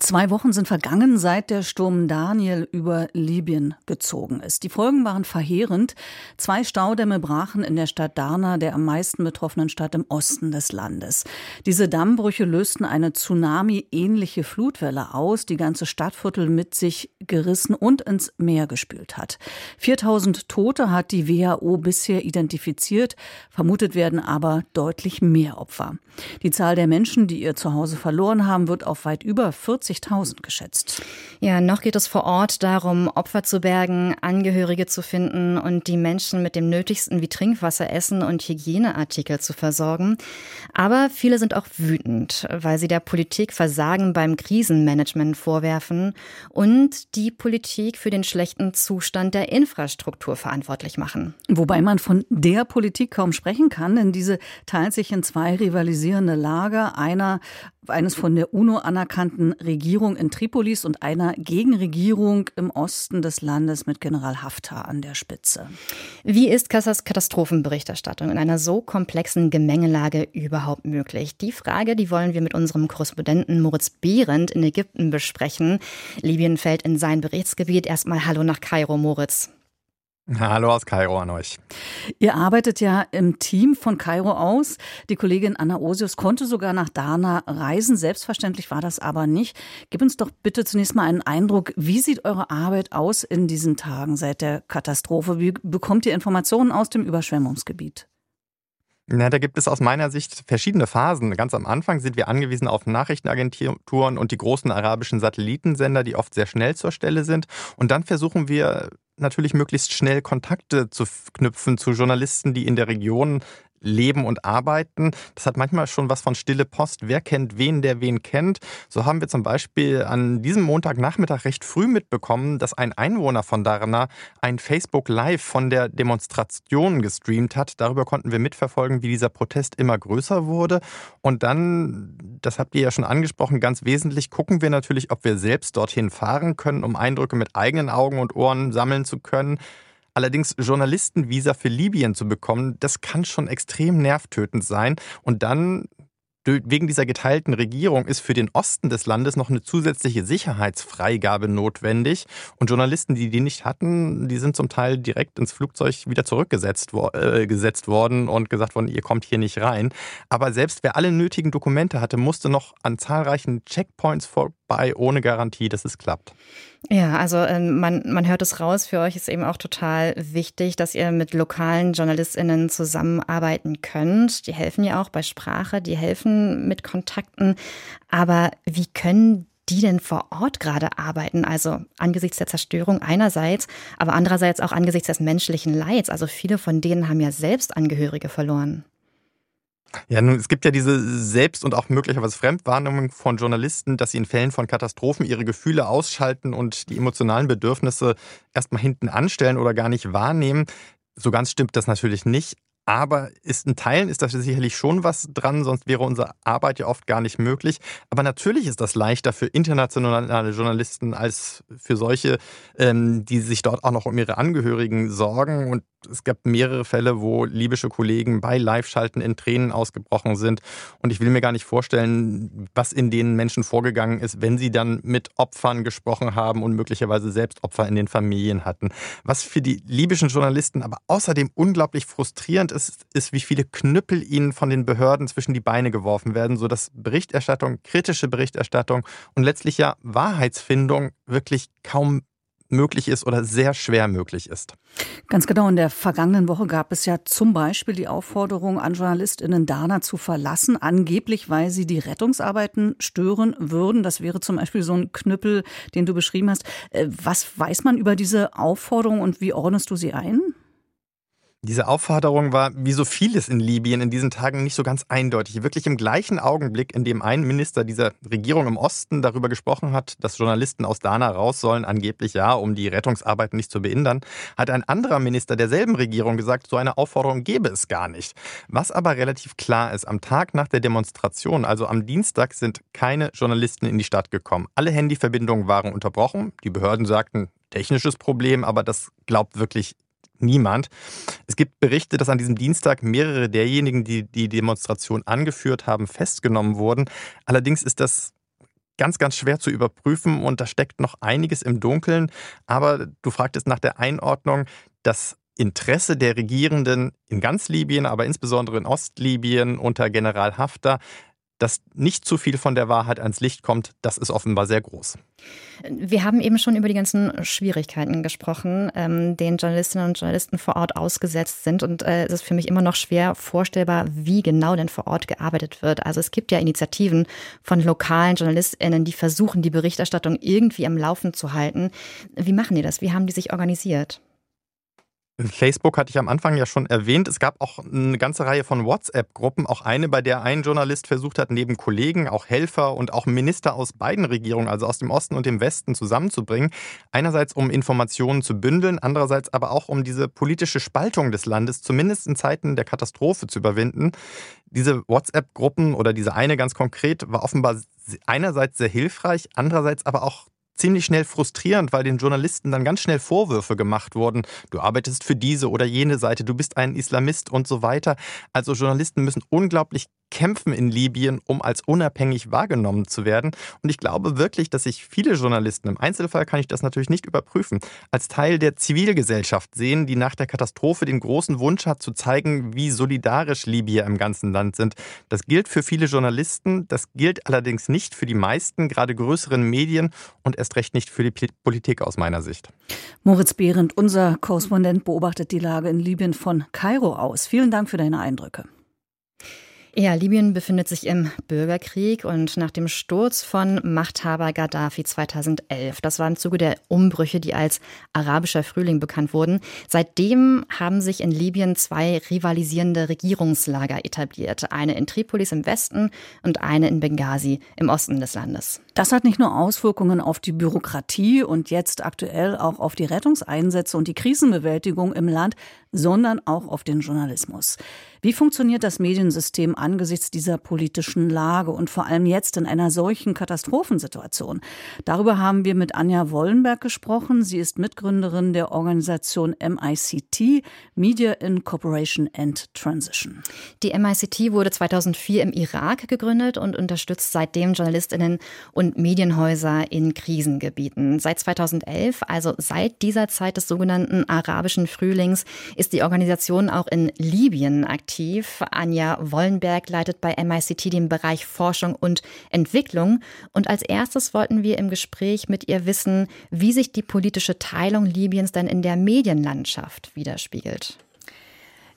Zwei Wochen sind vergangen, seit der Sturm Daniel über Libyen gezogen ist. Die Folgen waren verheerend. Zwei Staudämme brachen in der Stadt Darna, der am meisten betroffenen Stadt im Osten des Landes. Diese Dammbrüche lösten eine Tsunami-ähnliche Flutwelle aus, die ganze Stadtviertel mit sich gerissen und ins Meer gespült hat. 4000 Tote hat die WHO bisher identifiziert. Vermutet werden aber deutlich mehr Opfer. Die Zahl der Menschen, die ihr Zuhause verloren haben, wird auf weit über 40 50.000 geschätzt. Ja, noch geht es vor Ort darum, Opfer zu bergen, Angehörige zu finden und die Menschen mit dem Nötigsten wie Trinkwasser, Essen und Hygieneartikel zu versorgen. Aber viele sind auch wütend, weil sie der Politik Versagen beim Krisenmanagement vorwerfen und die Politik für den schlechten Zustand der Infrastruktur verantwortlich machen. Wobei man von der Politik kaum sprechen kann, denn diese teilt sich in zwei rivalisierende Lager. Einer eines von der UNO anerkannten Regierung in Tripolis und einer Gegenregierung im Osten des Landes mit General Haftar an der Spitze. Wie ist Kassas Katastrophenberichterstattung in einer so komplexen Gemengelage überhaupt möglich? Die Frage, die wollen wir mit unserem Korrespondenten Moritz Behrendt in Ägypten besprechen. Libyen fällt in sein Berichtsgebiet. Erstmal Hallo nach Kairo, Moritz. Hallo aus Kairo an euch. Ihr arbeitet ja im Team von Kairo aus. Die Kollegin Anna Osius konnte sogar nach Dana reisen. Selbstverständlich war das aber nicht. Gib uns doch bitte zunächst mal einen Eindruck. Wie sieht eure Arbeit aus in diesen Tagen seit der Katastrophe? Wie bekommt ihr Informationen aus dem Überschwemmungsgebiet? Na, da gibt es aus meiner Sicht verschiedene Phasen. Ganz am Anfang sind wir angewiesen auf Nachrichtenagenturen und die großen arabischen Satellitensender, die oft sehr schnell zur Stelle sind. Und dann versuchen wir natürlich möglichst schnell Kontakte zu knüpfen zu Journalisten, die in der Region leben und arbeiten. Das hat manchmal schon was von stille Post. Wer kennt wen, der wen kennt? So haben wir zum Beispiel an diesem Montagnachmittag recht früh mitbekommen, dass ein Einwohner von Darna ein Facebook Live von der Demonstration gestreamt hat. Darüber konnten wir mitverfolgen, wie dieser Protest immer größer wurde. Und dann, das habt ihr ja schon angesprochen, ganz wesentlich gucken wir natürlich, ob wir selbst dorthin fahren können, um Eindrücke mit eigenen Augen und Ohren sammeln zu können. Allerdings Journalistenvisa für Libyen zu bekommen, das kann schon extrem nervtötend sein. Und dann wegen dieser geteilten Regierung ist für den Osten des Landes noch eine zusätzliche Sicherheitsfreigabe notwendig. Und Journalisten, die die nicht hatten, die sind zum Teil direkt ins Flugzeug wieder zurückgesetzt wo äh, worden und gesagt worden, ihr kommt hier nicht rein. Aber selbst wer alle nötigen Dokumente hatte, musste noch an zahlreichen Checkpoints vorbei, ohne Garantie, dass es klappt. Ja, also ähm, man, man hört es raus, für euch ist eben auch total wichtig, dass ihr mit lokalen JournalistInnen zusammenarbeiten könnt. Die helfen ja auch bei Sprache, die helfen mit Kontakten. Aber wie können die denn vor Ort gerade arbeiten? Also angesichts der Zerstörung einerseits, aber andererseits auch angesichts des menschlichen Leids. Also viele von denen haben ja selbst Angehörige verloren. Ja, nun, es gibt ja diese Selbst- und auch möglicherweise Fremdwahrnehmung von Journalisten, dass sie in Fällen von Katastrophen ihre Gefühle ausschalten und die emotionalen Bedürfnisse erstmal hinten anstellen oder gar nicht wahrnehmen. So ganz stimmt das natürlich nicht. Aber ist in Teilen ist da sicherlich schon was dran, sonst wäre unsere Arbeit ja oft gar nicht möglich. Aber natürlich ist das leichter für internationale Journalisten als für solche, ähm, die sich dort auch noch um ihre Angehörigen sorgen. Und es gab mehrere Fälle, wo libysche Kollegen bei Live-Schalten in Tränen ausgebrochen sind. Und ich will mir gar nicht vorstellen, was in den Menschen vorgegangen ist, wenn sie dann mit Opfern gesprochen haben und möglicherweise selbst Opfer in den Familien hatten. Was für die libyschen Journalisten aber außerdem unglaublich frustrierend ist, ist, ist, wie viele Knüppel ihnen von den Behörden zwischen die Beine geworfen werden, sodass Berichterstattung, kritische Berichterstattung und letztlich ja Wahrheitsfindung wirklich kaum möglich ist oder sehr schwer möglich ist. Ganz genau. In der vergangenen Woche gab es ja zum Beispiel die Aufforderung an JournalistInnen Dana zu verlassen, angeblich, weil sie die Rettungsarbeiten stören würden. Das wäre zum Beispiel so ein Knüppel, den du beschrieben hast. Äh, was weiß man über diese Aufforderung und wie ordnest du sie ein? Diese Aufforderung war, wie so vieles in Libyen in diesen Tagen, nicht so ganz eindeutig. Wirklich im gleichen Augenblick, in dem ein Minister dieser Regierung im Osten darüber gesprochen hat, dass Journalisten aus Dana raus sollen, angeblich ja, um die Rettungsarbeiten nicht zu behindern, hat ein anderer Minister derselben Regierung gesagt, so eine Aufforderung gäbe es gar nicht. Was aber relativ klar ist, am Tag nach der Demonstration, also am Dienstag, sind keine Journalisten in die Stadt gekommen. Alle Handyverbindungen waren unterbrochen. Die Behörden sagten, technisches Problem, aber das glaubt wirklich niemand. Es gibt Berichte, dass an diesem Dienstag mehrere derjenigen, die die Demonstration angeführt haben, festgenommen wurden. Allerdings ist das ganz, ganz schwer zu überprüfen und da steckt noch einiges im Dunkeln. Aber du fragtest nach der Einordnung. Das Interesse der Regierenden in ganz Libyen, aber insbesondere in Ostlibyen unter General Haftar, dass nicht zu viel von der Wahrheit ans Licht kommt, das ist offenbar sehr groß. Wir haben eben schon über die ganzen Schwierigkeiten gesprochen, ähm, denen Journalistinnen und Journalisten vor Ort ausgesetzt sind. Und äh, es ist für mich immer noch schwer vorstellbar, wie genau denn vor Ort gearbeitet wird. Also es gibt ja Initiativen von lokalen JournalistInnen, die versuchen, die Berichterstattung irgendwie am Laufen zu halten. Wie machen die das? Wie haben die sich organisiert? Facebook hatte ich am Anfang ja schon erwähnt. Es gab auch eine ganze Reihe von WhatsApp-Gruppen, auch eine, bei der ein Journalist versucht hat, neben Kollegen auch Helfer und auch Minister aus beiden Regierungen, also aus dem Osten und dem Westen, zusammenzubringen. Einerseits, um Informationen zu bündeln, andererseits aber auch, um diese politische Spaltung des Landes zumindest in Zeiten der Katastrophe zu überwinden. Diese WhatsApp-Gruppen oder diese eine ganz konkret war offenbar einerseits sehr hilfreich, andererseits aber auch ziemlich schnell frustrierend, weil den Journalisten dann ganz schnell Vorwürfe gemacht wurden. Du arbeitest für diese oder jene Seite, du bist ein Islamist und so weiter. Also Journalisten müssen unglaublich kämpfen in Libyen, um als unabhängig wahrgenommen zu werden. Und ich glaube wirklich, dass sich viele Journalisten, im Einzelfall kann ich das natürlich nicht überprüfen, als Teil der Zivilgesellschaft sehen, die nach der Katastrophe den großen Wunsch hat, zu zeigen, wie solidarisch Libyer im ganzen Land sind. Das gilt für viele Journalisten, das gilt allerdings nicht für die meisten, gerade größeren Medien und erst recht nicht für die Politik aus meiner Sicht. Moritz Behrendt, unser Korrespondent, beobachtet die Lage in Libyen von Kairo aus. Vielen Dank für deine Eindrücke. Ja, Libyen befindet sich im Bürgerkrieg und nach dem Sturz von Machthaber Gaddafi 2011, das war im Zuge der Umbrüche, die als arabischer Frühling bekannt wurden, seitdem haben sich in Libyen zwei rivalisierende Regierungslager etabliert. Eine in Tripolis im Westen und eine in Benghazi im Osten des Landes. Das hat nicht nur Auswirkungen auf die Bürokratie und jetzt aktuell auch auf die Rettungseinsätze und die Krisenbewältigung im Land, sondern auch auf den Journalismus. Wie funktioniert das Mediensystem angesichts dieser politischen Lage und vor allem jetzt in einer solchen Katastrophensituation? Darüber haben wir mit Anja Wollenberg gesprochen. Sie ist Mitgründerin der Organisation MICT, Media in Cooperation and Transition. Die MICT wurde 2004 im Irak gegründet und unterstützt seitdem Journalistinnen und Medienhäuser in Krisengebieten. Seit 2011, also seit dieser Zeit des sogenannten arabischen Frühlings, ist die Organisation auch in Libyen aktiv. Anja Wollenberg leitet bei MICT den Bereich Forschung und Entwicklung. Und als erstes wollten wir im Gespräch mit ihr wissen, wie sich die politische Teilung Libyens dann in der Medienlandschaft widerspiegelt.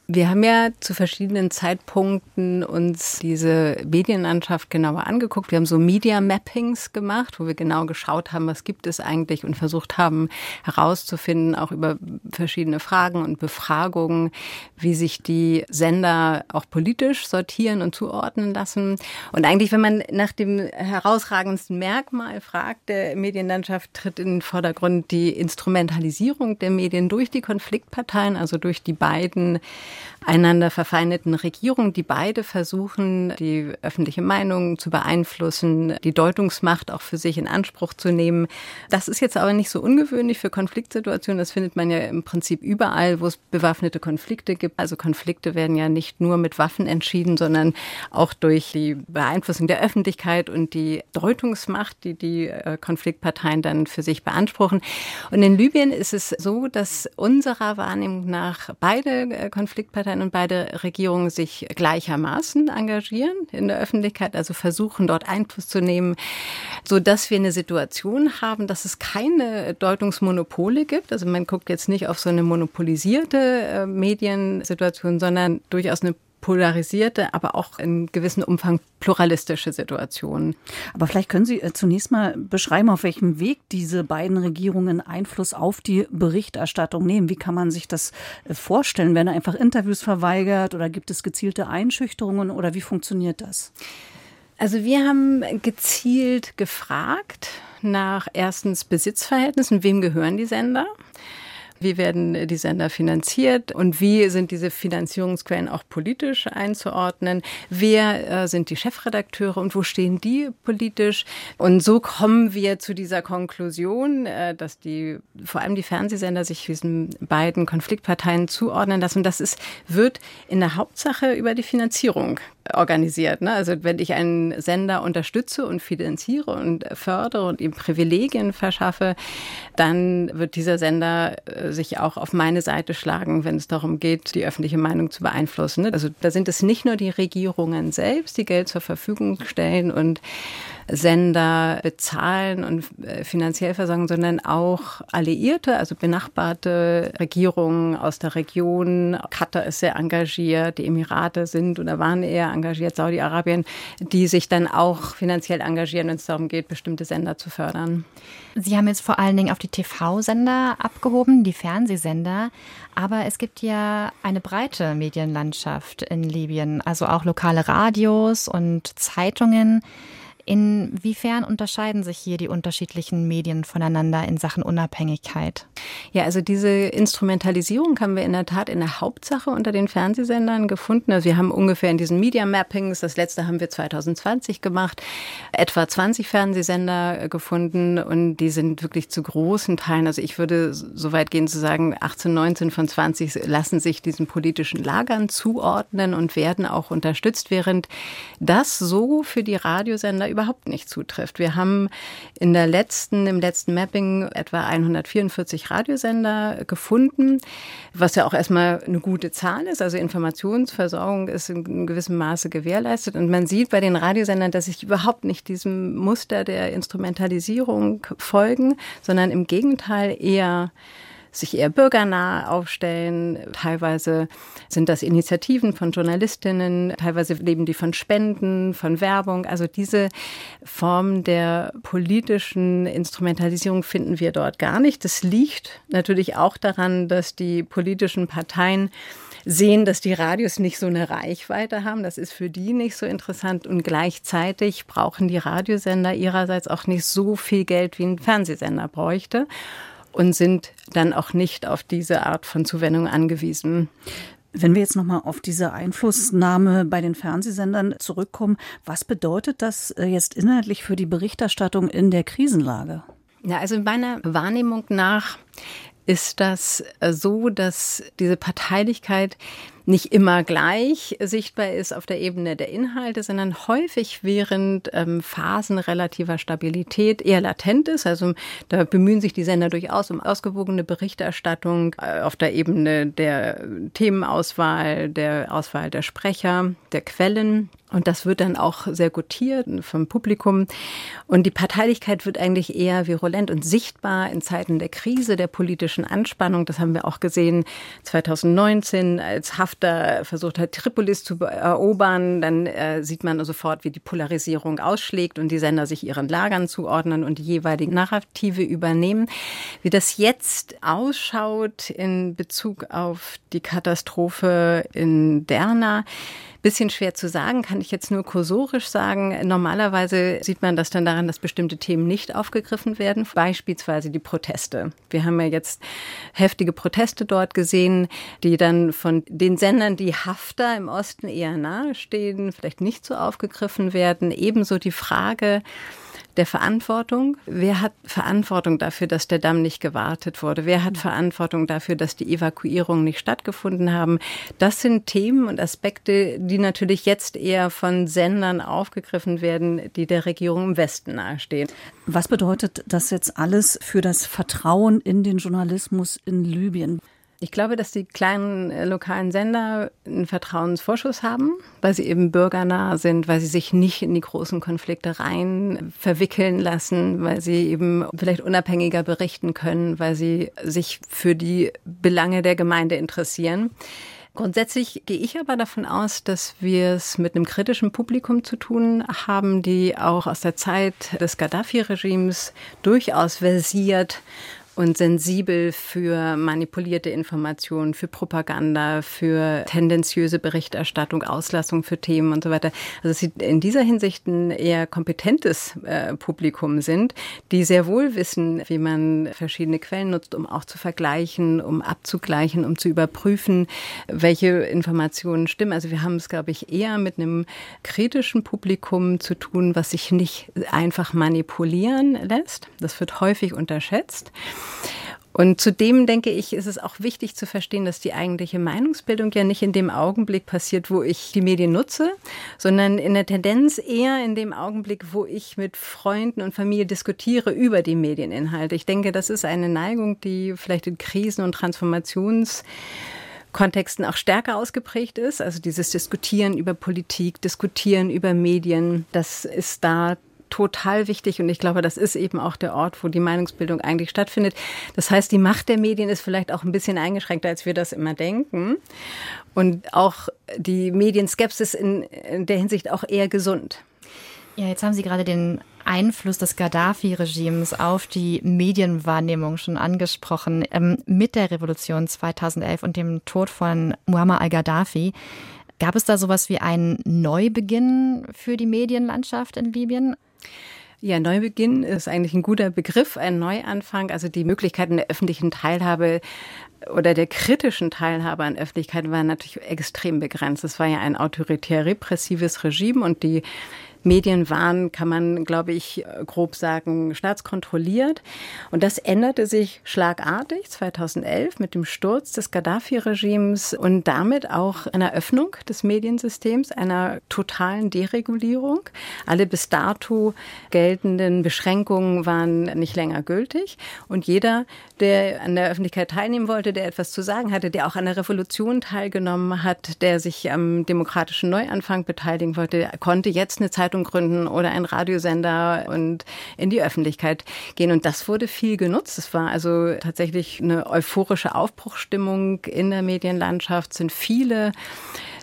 Wir haben ja zu verschiedenen Zeitpunkten uns diese Medienlandschaft genauer angeguckt. Wir haben so Media Mappings gemacht, wo wir genau geschaut haben, was gibt es eigentlich und versucht haben herauszufinden, auch über verschiedene Fragen und Befragungen, wie sich die Sender auch politisch sortieren und zuordnen lassen. Und eigentlich, wenn man nach dem herausragendsten Merkmal fragt der Medienlandschaft, tritt in den Vordergrund die Instrumentalisierung der Medien durch die Konfliktparteien, also durch die beiden einander verfeindeten Regierungen, die beide versuchen, die öffentliche Meinung zu beeinflussen, die Deutungsmacht auch für sich in Anspruch zu nehmen. Das ist jetzt aber nicht so ungewöhnlich für Konfliktsituationen. Das findet man ja im Prinzip überall, wo es bewaffnete Konflikte gibt. Also Konflikte werden ja nicht nur mit Waffen entschieden, sondern auch durch die Beeinflussung der Öffentlichkeit und die Deutungsmacht, die die äh, Konfliktparteien dann für sich beanspruchen. Und in Libyen ist es so, dass unserer Wahrnehmung nach beide Konflikte äh, Konfliktparteien und beide Regierungen sich gleichermaßen engagieren in der Öffentlichkeit, also versuchen dort Einfluss zu nehmen, so dass wir eine Situation haben, dass es keine Deutungsmonopole gibt. Also man guckt jetzt nicht auf so eine monopolisierte äh, Mediensituation, sondern durchaus eine polarisierte, aber auch in gewissem Umfang pluralistische Situationen. Aber vielleicht können Sie äh, zunächst mal beschreiben, auf welchem Weg diese beiden Regierungen Einfluss auf die Berichterstattung nehmen. Wie kann man sich das äh, vorstellen? Werden einfach Interviews verweigert oder gibt es gezielte Einschüchterungen oder wie funktioniert das? Also wir haben gezielt gefragt nach erstens Besitzverhältnissen, wem gehören die Sender? Wie werden die Sender finanziert und wie sind diese Finanzierungsquellen auch politisch einzuordnen? Wer äh, sind die Chefredakteure und wo stehen die politisch? Und so kommen wir zu dieser Konklusion, äh, dass die vor allem die Fernsehsender sich diesen beiden Konfliktparteien zuordnen lassen. Und das ist, wird in der Hauptsache über die Finanzierung organisiert. Ne? Also wenn ich einen Sender unterstütze und finanziere und fördere und ihm Privilegien verschaffe, dann wird dieser Sender äh, sich auch auf meine Seite schlagen, wenn es darum geht, die öffentliche Meinung zu beeinflussen. Ne? Also da sind es nicht nur die Regierungen selbst, die Geld zur Verfügung stellen und Sender bezahlen und äh, finanziell versorgen, sondern auch Alliierte, also benachbarte Regierungen aus der Region. Katar ist sehr engagiert, die Emirate sind oder waren eher engagiert, Saudi-Arabien, die sich dann auch finanziell engagieren, wenn es darum geht, bestimmte Sender zu fördern. Sie haben jetzt vor allen Dingen auf die TV-Sender abgehoben, die Fernsehsender. Aber es gibt ja eine breite Medienlandschaft in Libyen, also auch lokale Radios und Zeitungen. Inwiefern unterscheiden sich hier die unterschiedlichen Medien voneinander in Sachen Unabhängigkeit? Ja, also diese Instrumentalisierung haben wir in der Tat in der Hauptsache unter den Fernsehsendern gefunden. Also wir haben ungefähr in diesen Media Mappings, das letzte haben wir 2020 gemacht, etwa 20 Fernsehsender gefunden und die sind wirklich zu großen Teilen, also ich würde so weit gehen zu sagen, 18, 19 von 20 lassen sich diesen politischen Lagern zuordnen und werden auch unterstützt, während das so für die Radiosender überhaupt nicht zutrifft. Wir haben in der letzten, im letzten Mapping etwa 144 Radiosender gefunden, was ja auch erstmal eine gute Zahl ist. Also Informationsversorgung ist in gewissem Maße gewährleistet. Und man sieht bei den Radiosendern, dass sich überhaupt nicht diesem Muster der Instrumentalisierung folgen, sondern im Gegenteil eher sich eher bürgernah aufstellen. Teilweise sind das Initiativen von Journalistinnen, teilweise leben die von Spenden, von Werbung. Also diese Form der politischen Instrumentalisierung finden wir dort gar nicht. Das liegt natürlich auch daran, dass die politischen Parteien sehen, dass die Radios nicht so eine Reichweite haben. Das ist für die nicht so interessant. Und gleichzeitig brauchen die Radiosender ihrerseits auch nicht so viel Geld, wie ein Fernsehsender bräuchte und sind dann auch nicht auf diese Art von Zuwendung angewiesen. Wenn wir jetzt nochmal auf diese Einflussnahme bei den Fernsehsendern zurückkommen, was bedeutet das äh, jetzt inhaltlich für die Berichterstattung in der Krisenlage? Ja, also in meiner Wahrnehmung nach ist das äh, so, dass diese Parteilichkeit nicht immer gleich sichtbar ist auf der Ebene der Inhalte, sondern häufig während ähm, Phasen relativer Stabilität eher latent ist. Also da bemühen sich die Sender durchaus um ausgewogene Berichterstattung äh, auf der Ebene der Themenauswahl, der Auswahl der Sprecher, der Quellen. Und das wird dann auch sehr gutiert vom Publikum. Und die Parteilichkeit wird eigentlich eher virulent und sichtbar in Zeiten der Krise, der politischen Anspannung. Das haben wir auch gesehen 2019, als Haftar versucht hat, Tripolis zu erobern. Dann äh, sieht man sofort, wie die Polarisierung ausschlägt und die Sender sich ihren Lagern zuordnen und die jeweiligen Narrative übernehmen. Wie das jetzt ausschaut in Bezug auf die Katastrophe in Derna, Bisschen schwer zu sagen, kann ich jetzt nur kursorisch sagen. Normalerweise sieht man das dann daran, dass bestimmte Themen nicht aufgegriffen werden, beispielsweise die Proteste. Wir haben ja jetzt heftige Proteste dort gesehen, die dann von den Sendern, die Hafter im Osten eher nahestehen, vielleicht nicht so aufgegriffen werden. Ebenso die Frage, der Verantwortung. Wer hat Verantwortung dafür, dass der Damm nicht gewartet wurde? Wer hat Verantwortung dafür, dass die Evakuierungen nicht stattgefunden haben? Das sind Themen und Aspekte, die natürlich jetzt eher von Sendern aufgegriffen werden, die der Regierung im Westen nahestehen. Was bedeutet das jetzt alles für das Vertrauen in den Journalismus in Libyen? Ich glaube, dass die kleinen äh, lokalen Sender einen Vertrauensvorschuss haben, weil sie eben bürgernah sind, weil sie sich nicht in die großen Konflikte rein verwickeln lassen, weil sie eben vielleicht unabhängiger berichten können, weil sie sich für die Belange der Gemeinde interessieren. Grundsätzlich gehe ich aber davon aus, dass wir es mit einem kritischen Publikum zu tun haben, die auch aus der Zeit des Gaddafi-Regimes durchaus versiert und sensibel für manipulierte Informationen, für Propaganda, für tendenziöse Berichterstattung, Auslassung für Themen und so weiter. Also sie in dieser Hinsicht ein eher kompetentes äh, Publikum sind, die sehr wohl wissen, wie man verschiedene Quellen nutzt, um auch zu vergleichen, um abzugleichen, um zu überprüfen, welche Informationen stimmen. Also wir haben es, glaube ich, eher mit einem kritischen Publikum zu tun, was sich nicht einfach manipulieren lässt. Das wird häufig unterschätzt. Und zudem denke ich, ist es auch wichtig zu verstehen, dass die eigentliche Meinungsbildung ja nicht in dem Augenblick passiert, wo ich die Medien nutze, sondern in der Tendenz eher in dem Augenblick, wo ich mit Freunden und Familie diskutiere über die Medieninhalte. Ich denke, das ist eine Neigung, die vielleicht in Krisen und Transformations Kontexten auch stärker ausgeprägt ist. Also dieses Diskutieren über Politik, Diskutieren über Medien, das ist da total wichtig und ich glaube, das ist eben auch der Ort, wo die Meinungsbildung eigentlich stattfindet. Das heißt, die Macht der Medien ist vielleicht auch ein bisschen eingeschränkter, als wir das immer denken. Und auch die Medienskepsis in, in der Hinsicht auch eher gesund. Ja, jetzt haben Sie gerade den Einfluss des Gaddafi-Regimes auf die Medienwahrnehmung schon angesprochen. Ähm, mit der Revolution 2011 und dem Tod von Muammar al-Gaddafi gab es da sowas wie einen Neubeginn für die Medienlandschaft in Libyen? Ja, Neubeginn ist eigentlich ein guter Begriff, ein Neuanfang. Also die Möglichkeiten der öffentlichen Teilhabe oder der kritischen Teilhabe an Öffentlichkeit waren natürlich extrem begrenzt. Es war ja ein autoritär repressives Regime und die Medien waren, kann man, glaube ich, grob sagen, staatskontrolliert. Und das änderte sich schlagartig 2011 mit dem Sturz des Gaddafi-Regimes und damit auch einer Öffnung des Mediensystems, einer totalen Deregulierung. Alle bis dato geltenden Beschränkungen waren nicht länger gültig. Und jeder, der an der Öffentlichkeit teilnehmen wollte, der etwas zu sagen hatte, der auch an der Revolution teilgenommen hat, der sich am demokratischen Neuanfang beteiligen wollte, konnte jetzt eine Zeit Zeitung gründen oder einen Radiosender und in die Öffentlichkeit gehen. Und das wurde viel genutzt. Es war also tatsächlich eine euphorische Aufbruchstimmung in der Medienlandschaft, sind viele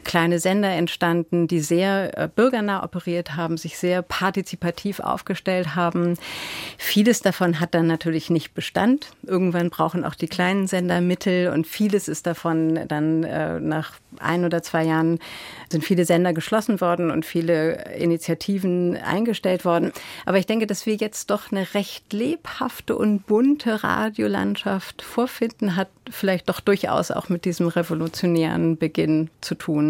kleine Sender entstanden, die sehr äh, bürgernah operiert haben, sich sehr partizipativ aufgestellt haben. Vieles davon hat dann natürlich nicht Bestand. Irgendwann brauchen auch die kleinen Sender Mittel und vieles ist davon dann äh, nach ein oder zwei Jahren sind viele Sender geschlossen worden und viele Initiativen eingestellt worden. Aber ich denke, dass wir jetzt doch eine recht lebhafte und bunte Radiolandschaft vorfinden, hat vielleicht doch durchaus auch mit diesem revolutionären Beginn zu tun.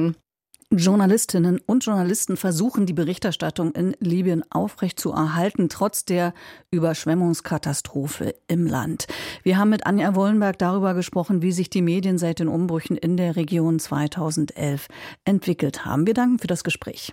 Journalistinnen und Journalisten versuchen, die Berichterstattung in Libyen aufrechtzuerhalten, trotz der Überschwemmungskatastrophe im Land. Wir haben mit Anja Wollenberg darüber gesprochen, wie sich die Medien seit den Umbrüchen in der Region 2011 entwickelt haben. Wir danken für das Gespräch.